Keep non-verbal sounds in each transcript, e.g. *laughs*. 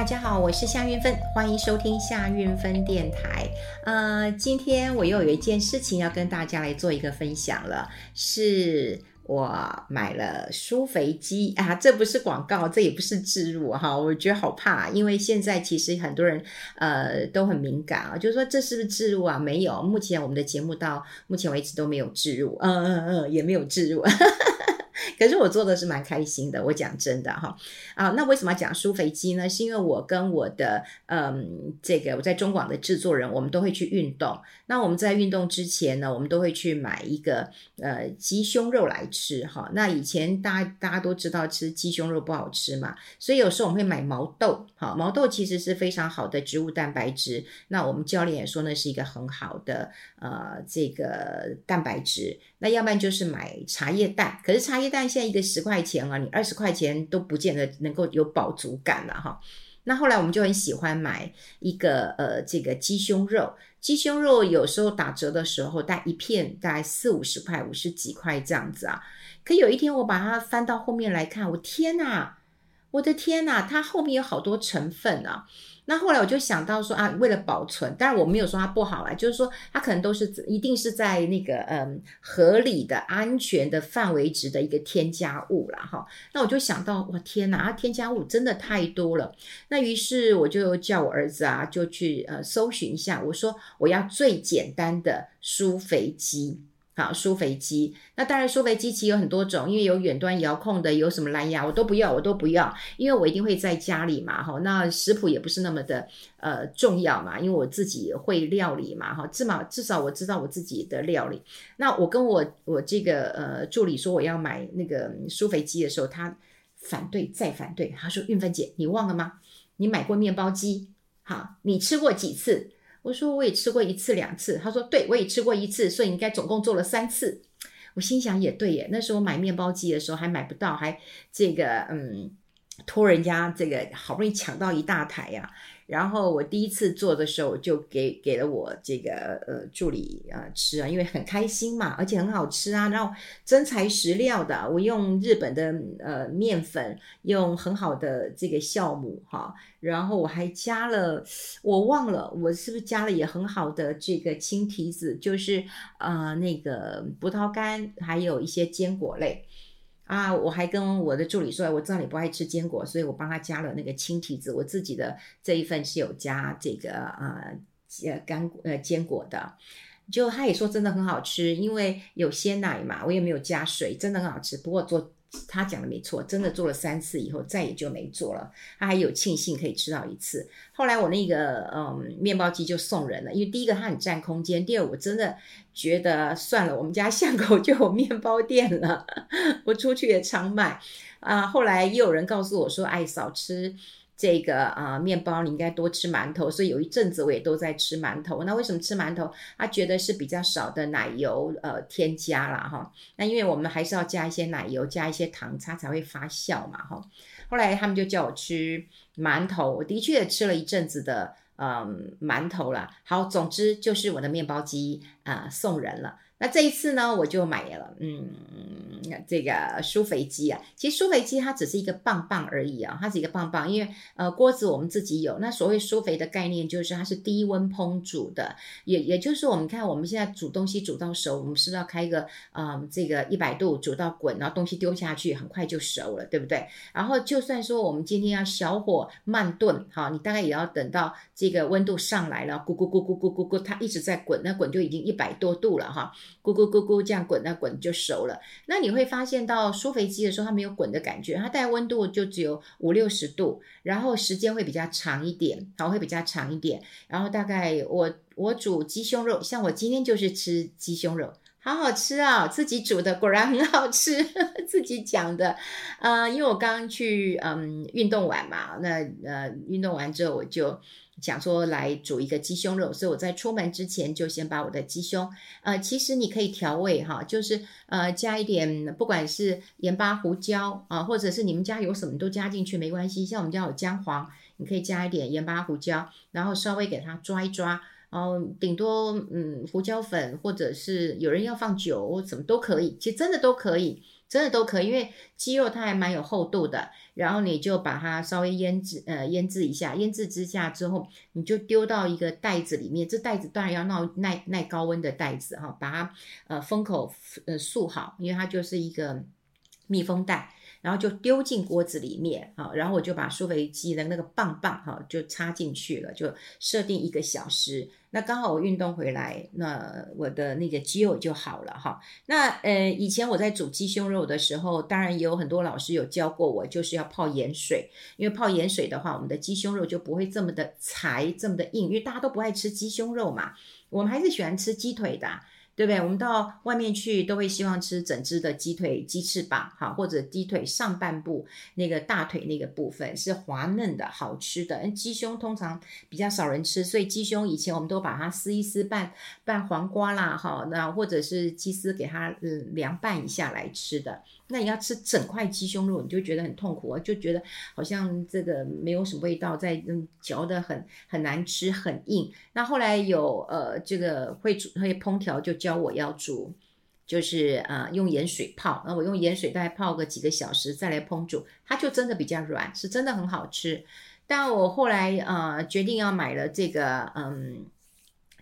大家好，我是夏运芬，欢迎收听夏运芬电台。呃，今天我又有一件事情要跟大家来做一个分享了，是我买了舒肥机 *laughs* 啊，这不是广告，这也不是置入哈，我觉得好怕，因为现在其实很多人呃都很敏感啊，就是说这是不是置入啊？没有，目前我们的节目到目前为止都没有置入，嗯嗯嗯，也没有置入。可是我做的是蛮开心的，我讲真的哈啊，那为什么要讲舒肥机呢？是因为我跟我的嗯这个我在中广的制作人，我们都会去运动。那我们在运动之前呢，我们都会去买一个呃鸡胸肉来吃哈。那以前大大家都知道吃鸡胸肉不好吃嘛，所以有时候我们会买毛豆哈。毛豆其实是非常好的植物蛋白质。那我们教练也说那是一个很好的呃这个蛋白质。那要不然就是买茶叶蛋，可是茶叶蛋现在一个十块钱啊，你二十块钱都不见得能够有饱足感了哈。那后来我们就很喜欢买一个呃这个鸡胸肉，鸡胸肉有时候打折的时候，带一片大概四五十块、五十几块这样子啊。可有一天我把它翻到后面来看，我天哪，我的天哪，它后面有好多成分啊。那后来我就想到说啊，为了保存，当然我没有说它不好啦，就是说它可能都是一定是在那个嗯合理的、安全的范围值的一个添加物啦。哈。那我就想到，哇天哪，啊添加物真的太多了。那于是我就叫我儿子啊，就去呃搜寻一下，我说我要最简单的舒肥机。好，舒肥机，那当然舒肥机其实有很多种，因为有远端遥控的，有什么蓝牙，我都不要，我都不要，因为我一定会在家里嘛，哈，那食谱也不是那么的呃重要嘛，因为我自己会料理嘛，哈，至少至少我知道我自己的料理。那我跟我我这个呃助理说我要买那个舒肥机的时候，他反对再反对，他说运芬姐，你忘了吗？你买过面包机，好，你吃过几次？我说我也吃过一次两次，他说对，我也吃过一次，所以应该总共做了三次。我心想也对耶，那时候买面包机的时候还买不到，还这个嗯托人家这个好不容易抢到一大台呀、然后我第一次做的时候，就给给了我这个呃助理啊、呃、吃啊，因为很开心嘛，而且很好吃啊。然后真材实料的，我用日本的呃面粉，用很好的这个酵母哈，然后我还加了，我忘了我是不是加了也很好的这个青提子，就是呃那个葡萄干，还有一些坚果类。啊，我还跟我的助理说，我知道你不爱吃坚果，所以我帮他加了那个青提子。我自己的这一份是有加这个啊呃干呃坚果的，就他也说真的很好吃，因为有鲜奶嘛，我也没有加水，真的很好吃。不过做。他讲的没错，真的做了三次以后，再也就没做了。他还有庆幸可以吃到一次。后来我那个嗯面包机就送人了，因为第一个它很占空间，第二我真的觉得算了，我们家巷口就有面包店了，*laughs* 我出去也常买啊。后来又有人告诉我说，哎少吃。这个啊、面包你应该多吃馒头，所以有一阵子我也都在吃馒头。那为什么吃馒头？他觉得是比较少的奶油呃添加啦哈。那因为我们还是要加一些奶油，加一些糖，它才会发酵嘛哈。后来他们就叫我吃馒头，我的确也吃了一阵子的嗯馒头了。好，总之就是我的面包机啊、送人了。那这一次呢，我就买了，嗯，这个苏肥机啊。其实苏肥机它只是一个棒棒而已啊，它是一个棒棒，因为呃锅子我们自己有。那所谓苏肥的概念就是它是低温烹煮的，也也就是我们看我们现在煮东西煮到熟，我们是不是要开一个嗯这个一百度煮到滚，然后东西丢下去很快就熟了，对不对？然后就算说我们今天要小火慢炖，哈，你大概也要等到这个温度上来了，咕咕咕咕咕咕咕，它一直在滚，那滚就已经一百多度了哈。咕咕咕咕，这样滚，啊滚就熟了。那你会发现到酥肥鸡的时候，它没有滚的感觉，它大概温度就只有五六十度，然后时间会比较长一点，好，会比较长一点。然后大概我我煮鸡胸肉，像我今天就是吃鸡胸肉，好好吃啊，自己煮的果然很好吃，*laughs* 自己讲的。呃，因为我刚刚去嗯运动完嘛，那呃运动完之后我就。想说来煮一个鸡胸肉，所以我在出门之前就先把我的鸡胸，呃，其实你可以调味哈，就是呃加一点，不管是盐巴、胡椒啊，或者是你们家有什么都加进去没关系。像我们家有姜黄，你可以加一点盐巴、胡椒，然后稍微给它抓一抓，然后顶多嗯胡椒粉，或者是有人要放酒，什么都可以，其实真的都可以。真的都可以，因为鸡肉它还蛮有厚度的。然后你就把它稍微腌制，呃，腌制一下，腌制之下之后，你就丢到一个袋子里面。这袋子当然要闹耐耐高温的袋子哈，把它呃封口呃塑好，因为它就是一个密封袋。然后就丢进锅子里面啊，然后我就把苏肥鸡的那个棒棒哈就插进去了，就设定一个小时。那刚好我运动回来，那我的那个肌肉就好了哈。那呃，以前我在煮鸡胸肉的时候，当然也有很多老师有教过我，就是要泡盐水，因为泡盐水的话，我们的鸡胸肉就不会这么的柴，这么的硬，因为大家都不爱吃鸡胸肉嘛，我们还是喜欢吃鸡腿的。对不对？我们到外面去都会希望吃整只的鸡腿、鸡翅膀，哈，或者鸡腿上半部那个大腿那个部分是滑嫩的、好吃的。鸡胸通常比较少人吃，所以鸡胸以前我们都把它撕一撕拌拌黄瓜啦，哈，那或者是鸡丝给它嗯凉拌一下来吃的。那你要吃整块鸡胸肉，你就觉得很痛苦，就觉得好像这个没有什么味道，在嗯嚼得很很难吃，很硬。那后来有呃这个会煮会烹调，就教我要煮，就是呃用盐水泡。那我用盐水大概泡个几个小时再来烹煮，它就真的比较软，是真的很好吃。但我后来呃决定要买了这个嗯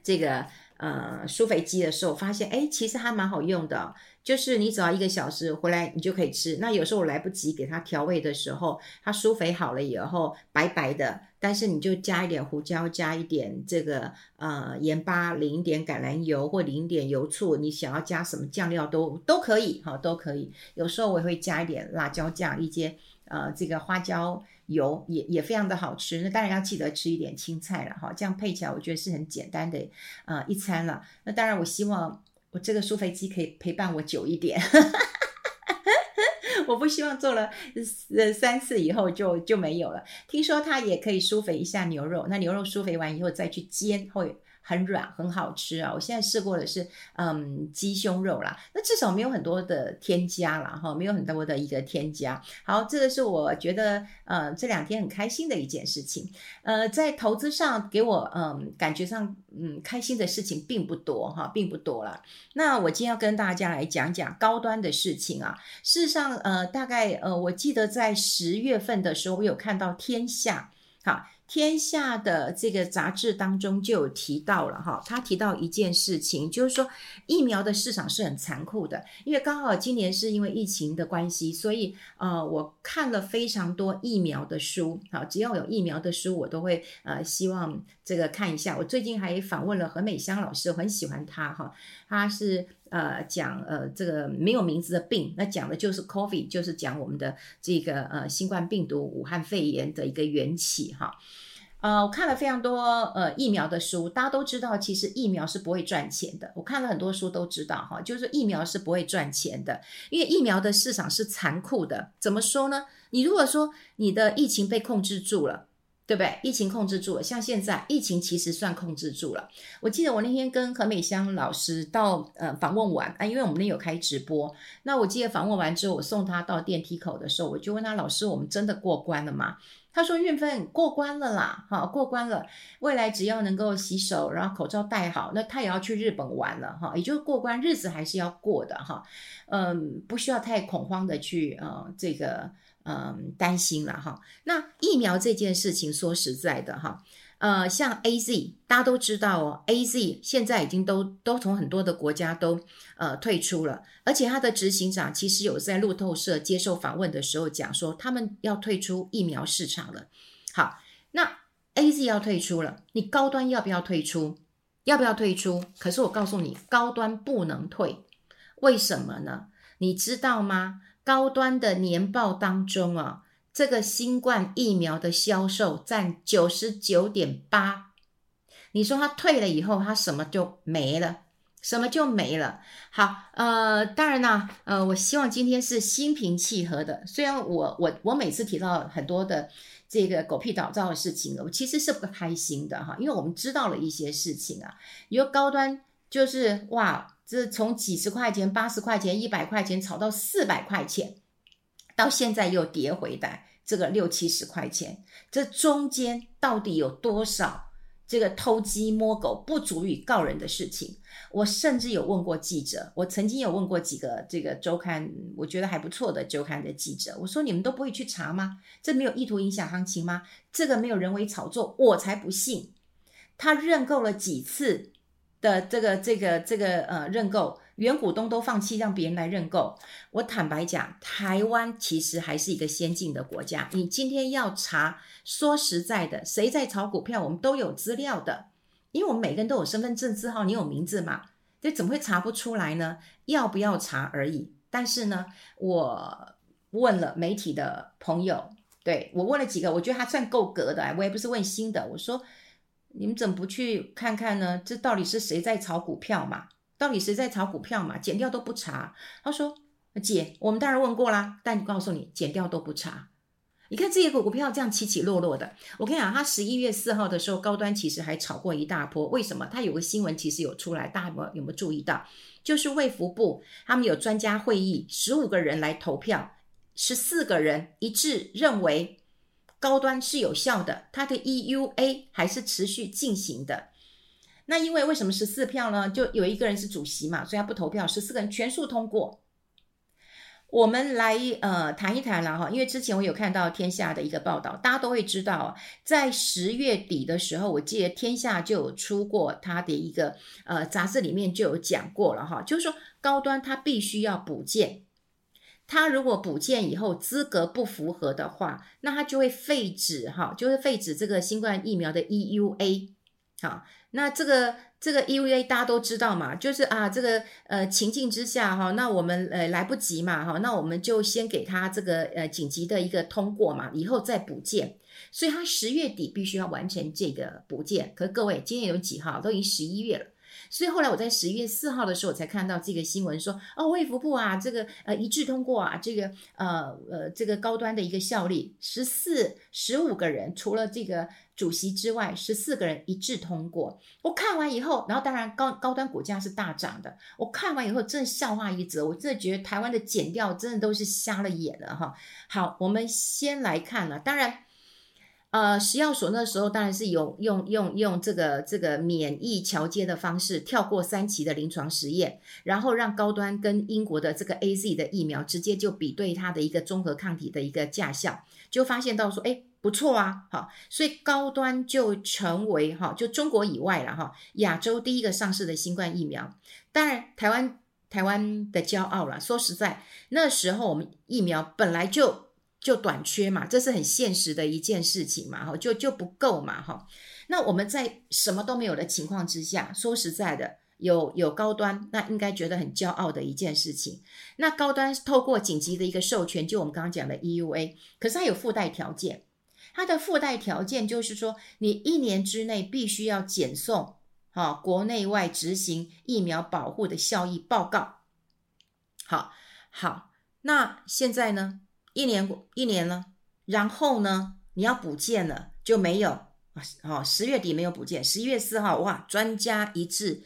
这个呃舒肥鸡的时候，发现哎其实还蛮好用的。就是你只要一个小时回来，你就可以吃。那有时候我来不及给它调味的时候，它舒肥好了以后白白的，但是你就加一点胡椒，加一点这个呃盐巴，淋一点橄榄油或淋一点油醋，你想要加什么酱料都都可以哈，都可以。有时候我也会加一点辣椒酱，一些呃这个花椒油也也非常的好吃。那当然要记得吃一点青菜了哈，这样配起来我觉得是很简单的呃一餐了。那当然我希望。这个舒肥鸡可以陪伴我久一点，*laughs* 我不希望做了呃三次以后就就没有了。听说它也可以舒肥一下牛肉，那牛肉舒肥完以后再去煎会。很软，很好吃啊！我现在试过的是，嗯，鸡胸肉啦，那至少没有很多的添加啦，哈，没有很多的一个添加。好，这个是我觉得，呃，这两天很开心的一件事情。呃，在投资上给我，嗯，感觉上，嗯，开心的事情并不多，哈，并不多了。那我今天要跟大家来讲讲高端的事情啊。事实上，呃，大概，呃，我记得在十月份的时候，我有看到天下，好。天下的这个杂志当中就有提到了哈，他提到一件事情，就是说疫苗的市场是很残酷的，因为刚好今年是因为疫情的关系，所以呃，我看了非常多疫苗的书，好，只要有疫苗的书，我都会呃希望这个看一下。我最近还访问了何美香老师，我很喜欢她哈，她是。呃，讲呃这个没有名字的病，那讲的就是 COVID，就是讲我们的这个呃新冠病毒、武汉肺炎的一个缘起哈。呃，我看了非常多呃疫苗的书，大家都知道，其实疫苗是不会赚钱的。我看了很多书都知道哈，就是疫苗是不会赚钱的，因为疫苗的市场是残酷的。怎么说呢？你如果说你的疫情被控制住了。对不对？疫情控制住了，像现在疫情其实算控制住了。我记得我那天跟何美香老师到呃访问完啊，因为我们那有开直播。那我记得访问完之后，我送她到电梯口的时候，我就问她老师：“我们真的过关了吗？”她说：“韵芬过关了啦，哈，过关了。未来只要能够洗手，然后口罩戴好，那她也要去日本玩了，哈，也就是过关，日子还是要过的，哈，嗯，不需要太恐慌的去呃这个。”嗯，担心了哈。那疫苗这件事情，说实在的哈，呃，像 AZ，大家都知道哦，AZ 现在已经都都从很多的国家都呃退出了，而且他的执行长其实有在路透社接受访问的时候讲说，他们要退出疫苗市场了。好，那 AZ 要退出了，你高端要不要退出？要不要退出？可是我告诉你，高端不能退，为什么呢？你知道吗？高端的年报当中啊，这个新冠疫苗的销售占九十九点八。你说他退了以后，他什么就没了？什么就没了？好，呃，当然啦，呃，我希望今天是心平气和的。虽然我我我每次提到很多的这个狗屁倒灶的事情，我其实是不开心的哈，因为我们知道了一些事情啊。有高端就是哇。这从几十块钱、八十块钱、一百块钱炒到四百块钱，到现在又跌回来，这个六七十块钱，这中间到底有多少这个偷鸡摸狗不足以告人的事情。我甚至有问过记者，我曾经有问过几个这个周刊，我觉得还不错的周刊的记者，我说你们都不会去查吗？这没有意图影响行情吗？这个没有人为炒作，我才不信。他认购了几次的这个这个这个呃认购，原股东都放弃让别人来认购。我坦白讲，台湾其实还是一个先进的国家。你今天要查，说实在的，谁在炒股票，我们都有资料的。因为我们每个人都有身份证字号，你有名字嘛？这怎么会查不出来呢？要不要查而已。但是呢，我问了媒体的朋友，对，我问了几个，我觉得他算够格的。我也不是问新的，我说你们怎么不去看看呢？这到底是谁在炒股票嘛？到底谁在炒股票嘛？减掉都不查。他说：“姐，我们当然问过啦，但告诉你，减掉都不查。”你看这些股股票这样起起落落的，我跟你讲，它十一月四号的时候高端其实还炒过一大波。为什么？它有个新闻其实有出来，大家有没有，有没有注意到？就是卫福部他们有专家会议，十五个人来投票，十四个人一致认为高端是有效的，它的 EUA 还是持续进行的。那因为为什么十四票呢？就有一个人是主席嘛，所以他不投票，十四个人全数通过。我们来呃谈一谈了哈，因为之前我有看到天下的一个报道，大家都会知道，在十月底的时候，我记得天下就有出过他的一个呃杂志里面就有讲过了哈，就是说高端它必须要补件，他如果补件以后资格不符合的话，那他就会废止哈，就是废止这个新冠疫苗的 EUA，好，那这个。这个 EUA 大家都知道嘛，就是啊，这个呃情境之下哈，那我们呃来不及嘛哈，那我们就先给他这个呃紧急的一个通过嘛，以后再补件，所以他十月底必须要完成这个补件。可是各位，今天有几号？都已经十一月了。所以后来我在十一月四号的时候，我才看到这个新闻说，哦，卫福部啊，这个呃一致通过啊，这个呃呃这个高端的一个效力，十四十五个人，除了这个主席之外，十四个人一致通过。我看完以后，然后当然高高端股价是大涨的。我看完以后，真的笑话一则，我真的觉得台湾的检调真的都是瞎了眼了哈。好，我们先来看了，当然。呃，食药所那时候当然是有用用用这个这个免疫桥接的方式，跳过三期的临床实验，然后让高端跟英国的这个 AZ 的疫苗直接就比对它的一个综合抗体的一个价效，就发现到说，哎，不错啊，好，所以高端就成为哈，就中国以外了哈，亚洲第一个上市的新冠疫苗。当然，台湾台湾的骄傲了。说实在，那时候我们疫苗本来就。就短缺嘛，这是很现实的一件事情嘛，哈，就就不够嘛，哈。那我们在什么都没有的情况之下，说实在的，有有高端，那应该觉得很骄傲的一件事情。那高端透过紧急的一个授权，就我们刚刚讲的 EUA，可是它有附带条件，它的附带条件就是说，你一年之内必须要检送，哈，国内外执行疫苗保护的效益报告。好，好，那现在呢？一年一年了，然后呢，你要补件了就没有啊？哦，十月底没有补件，十一月四号哇，专家一致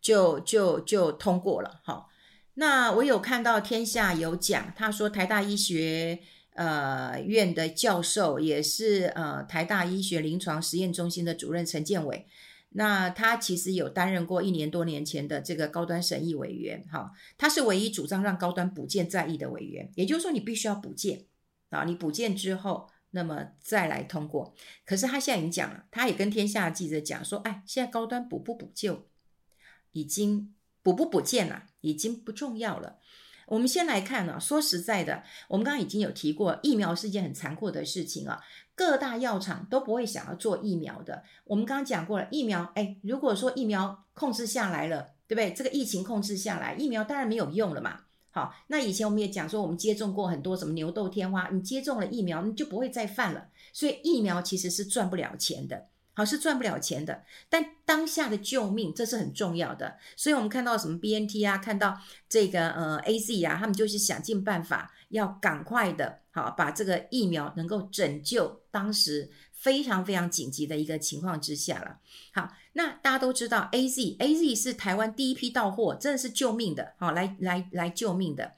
就就就通过了。好，那我有看到天下有讲，他说台大医学呃院的教授也是呃台大医学临床实验中心的主任陈建伟。那他其实有担任过一年多年前的这个高端审议委员，哈，他是唯一主张让高端补件在役的委员，也就是说你必须要补件啊，你补件之后，那么再来通过。可是他现在已经讲了，他也跟天下记者讲说，哎，现在高端补不补救，已经补不补件了，已经不重要了。我们先来看啊，说实在的，我们刚刚已经有提过，疫苗是一件很残酷的事情啊。各大药厂都不会想要做疫苗的。我们刚刚讲过了，疫苗，哎，如果说疫苗控制下来了，对不对？这个疫情控制下来，疫苗当然没有用了嘛。好，那以前我们也讲说，我们接种过很多什么牛痘天花，你接种了疫苗，你就不会再犯了。所以疫苗其实是赚不了钱的。好，是赚不了钱的，但当下的救命这是很重要的，所以我们看到什么 BNT 啊，看到这个呃 AZ 啊，他们就是想尽办法要赶快的，好把这个疫苗能够拯救当时非常非常紧急的一个情况之下了。好，那大家都知道 AZ AZ 是台湾第一批到货，真的是救命的，好来来来救命的。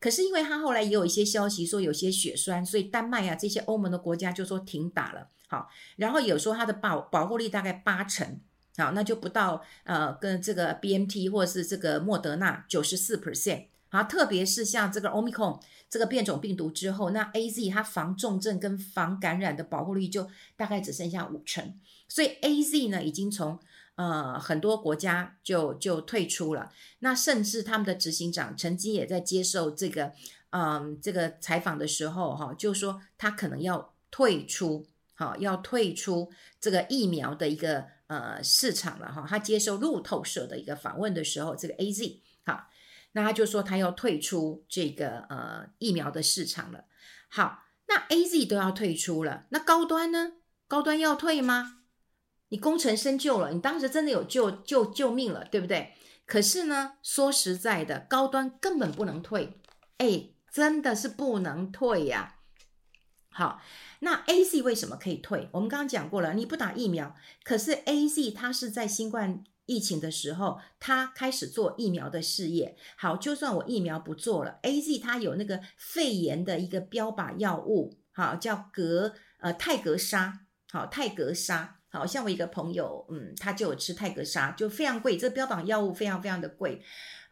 可是因为他后来也有一些消息说有些血栓，所以丹麦啊这些欧盟的国家就说停打了。好，然后有说它的保保护力大概八成，好，那就不到呃跟这个 B M T 或者是这个莫德纳九十四 percent，好，特别是像这个 Omicron 这个变种病毒之后，那 AZ 它防重症跟防感染的保护率就大概只剩下五成，所以 AZ 呢已经从呃很多国家就就退出了，那甚至他们的执行长曾经也在接受这个嗯这个采访的时候哈，就说他可能要退出。好，要退出这个疫苗的一个呃市场了哈。他接受路透社的一个访问的时候，这个 AZ，那他就说他要退出这个呃疫苗的市场了。好，那 AZ 都要退出了，那高端呢？高端要退吗？你功成身就了，你当时真的有救救救命了，对不对？可是呢，说实在的，高端根本不能退，哎，真的是不能退呀。好。那 AZ 为什么可以退？我们刚刚讲过了，你不打疫苗，可是 AZ 它是在新冠疫情的时候，他开始做疫苗的事业。好，就算我疫苗不做了，AZ 它有那个肺炎的一个标靶药物，好，叫格呃泰格沙，好泰格沙，好像我一个朋友，嗯，他就有吃泰格沙，就非常贵，这标靶药物非常非常的贵。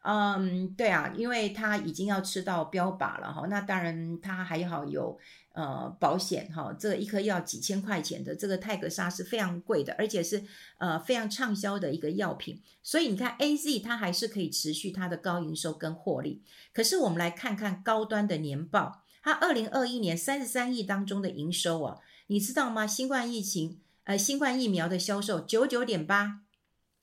嗯，对啊，因为他已经要吃到标靶了哈，那当然他还好有呃保险哈，这一颗药几千块钱的，这个泰格沙是非常贵的，而且是呃非常畅销的一个药品，所以你看 AZ 它还是可以持续它的高营收跟获利。可是我们来看看高端的年报，它二零二一年三十三亿当中的营收啊，你知道吗？新冠疫情呃新冠疫苗的销售九九点八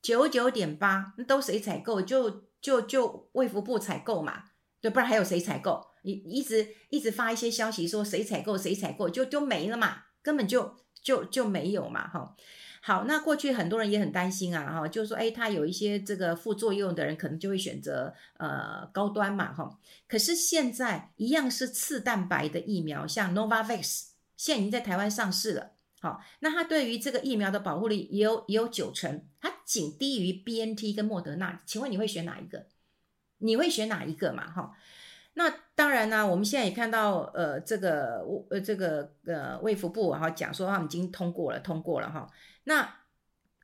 九九点八，那都谁采购就？就就卫福部采购嘛，对，不然还有谁采购？你一直一直发一些消息说谁采购谁采购，就就没了嘛，根本就就就没有嘛，哈。好，那过去很多人也很担心啊，哈，就是说，哎，他有一些这个副作用的人，可能就会选择呃高端嘛，哈。可是现在一样是次蛋白的疫苗，像 Novavax，现在已经在台湾上市了，好，那它对于这个疫苗的保护力也有也有九成，它。仅低于 BNT 跟莫德纳，请问你会选哪一个？你会选哪一个嘛？哈，那当然呢，我们现在也看到，呃，这个呃这个呃卫福部哈讲说他们已经通过了，通过了哈。那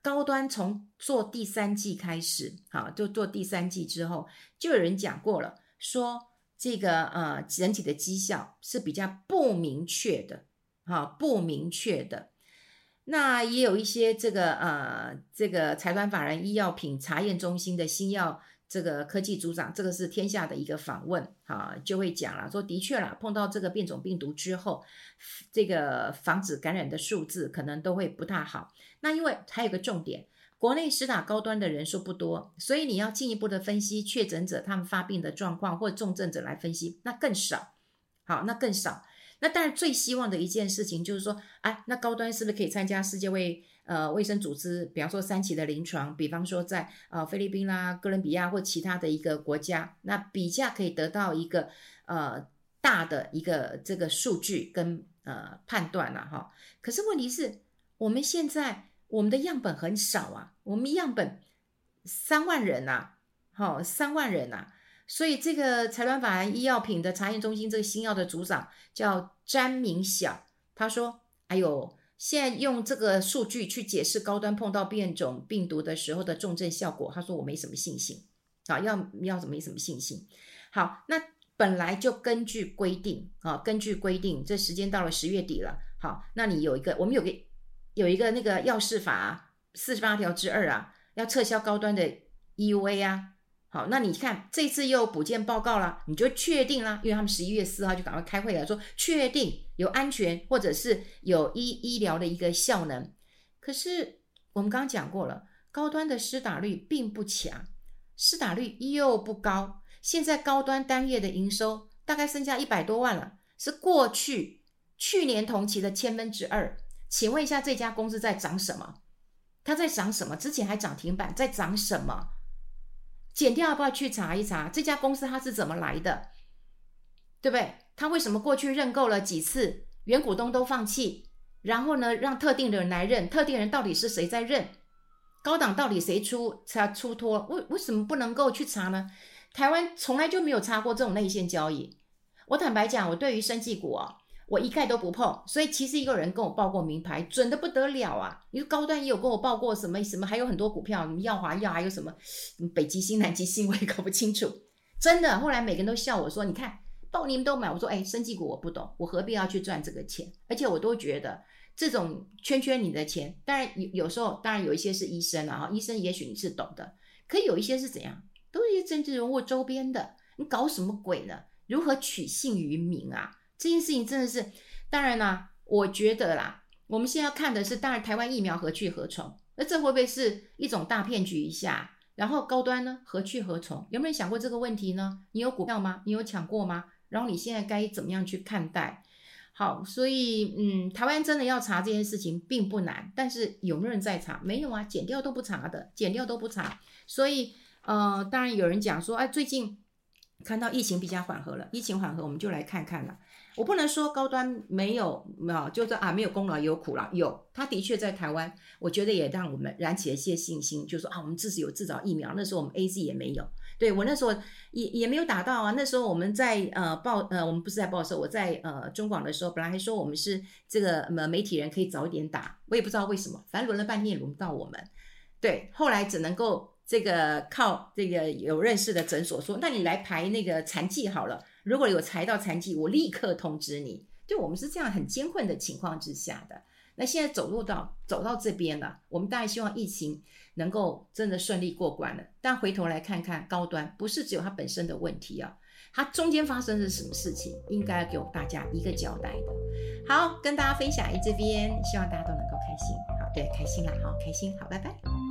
高端从做第三季开始，哈，就做第三季之后，就有人讲过了，说这个呃整体的绩效是比较不明确的，哈，不明确的。那也有一些这个呃，这个财团法人医药品查验中心的新药这个科技组长，这个是天下的一个访问啊，就会讲了，说的确啦，碰到这个变种病毒之后，这个防止感染的数字可能都会不大好。那因为还有个重点，国内施打高端的人数不多，所以你要进一步的分析确诊者他们发病的状况或重症者来分析，那更少。好，那更少。那当然，最希望的一件事情就是说，哎，那高端是不是可以参加世界卫呃卫生组织，比方说三期的临床，比方说在呃菲律宾啦、哥伦比亚或其他的一个国家，那比较可以得到一个呃大的一个这个数据跟呃判断了哈。可是问题是，我们现在我们的样本很少啊，我们样本三万人呐、啊，好，三万人呐、啊。所以这个财团法人医药品的查验中心这个新药的组长叫詹明晓，他说：“哎呦，现在用这个数据去解释高端碰到变种病毒的时候的重症效果，他说我没什么信心啊，要要怎么没什么信心？好，那本来就根据规定啊，根据规定，这时间到了十月底了，好，那你有一个，我们有个有一个那个药事法四十八条之二啊，要撤销高端的 EUA 啊。”好，那你看这次又补件报告了，你就确定啦，因为他们十一月四号就赶快开会了，说确定有安全或者是有医医疗的一个效能。可是我们刚刚讲过了，高端的施打率并不强，施打率又不高。现在高端单月的营收大概剩下一百多万了，是过去去年同期的千分之二。请问一下，这家公司在涨什么？它在涨什么？之前还涨停板，在涨什么？检调要不要去查一查这家公司它是怎么来的，对不对？他为什么过去认购了几次，原股东都放弃，然后呢，让特定的人来认，特定人到底是谁在认？高档到底谁出才出脱？为为什么不能够去查呢？台湾从来就没有查过这种内线交易。我坦白讲，我对于生技股啊，我一概都不碰。所以其实一个人跟我报过名牌，准得不得了啊！你说高端也有跟我报过什么什么，还有很多股票，什么耀华药，还有什么北极星、南极星，*laughs* 我也搞不清楚。真的，后来每个人都笑我说：“你看报你们都买。”我说：“哎，生技股我不懂，我何必要去赚这个钱？而且我都觉得这种圈圈你的钱，当然有有时候，当然有一些是医生啊，医生也许你是懂的，可有一些是怎样，都是一些政治人物周边的，你搞什么鬼呢？如何取信于民啊？”这件事情真的是，当然啦，我觉得啦，我们现在要看的是，当然台湾疫苗何去何从？那这会不会是一种大骗局一下？然后高端呢，何去何从？有没有想过这个问题呢？你有股票吗？你有抢过吗？然后你现在该怎么样去看待？好，所以嗯，台湾真的要查这件事情并不难，但是有没有人在查？没有啊，检调都不查的，检调都不查。所以呃，当然有人讲说，哎，最近看到疫情比较缓和了，疫情缓和，我们就来看看了。我不能说高端没有没有，就是啊，没有功劳也有苦劳。有，他的确在台湾，我觉得也让我们燃起了一些信心，就说啊，我们自己有制造疫苗。那时候我们 AZ 也没有，对，我那时候也也没有打到啊。那时候我们在呃报呃，我们不是在报社，我在呃中广的时候，本来还说我们是这个呃媒体人可以早一点打，我也不知道为什么，反正轮了半天也轮不到我们。对，后来只能够这个靠这个有认识的诊所说，那你来排那个残剂好了。如果有查到残疾，我立刻通知你。就，我们是这样很艰困的情况之下的。那现在走入到走到这边了，我们当然希望疫情能够真的顺利过关了。但回头来看看高端，不是只有它本身的问题啊，它中间发生的是什么事情，应该要给大家一个交代的。好，跟大家分享一这边，希望大家都能够开心。好，对，开心啦，好，开心，好，拜拜。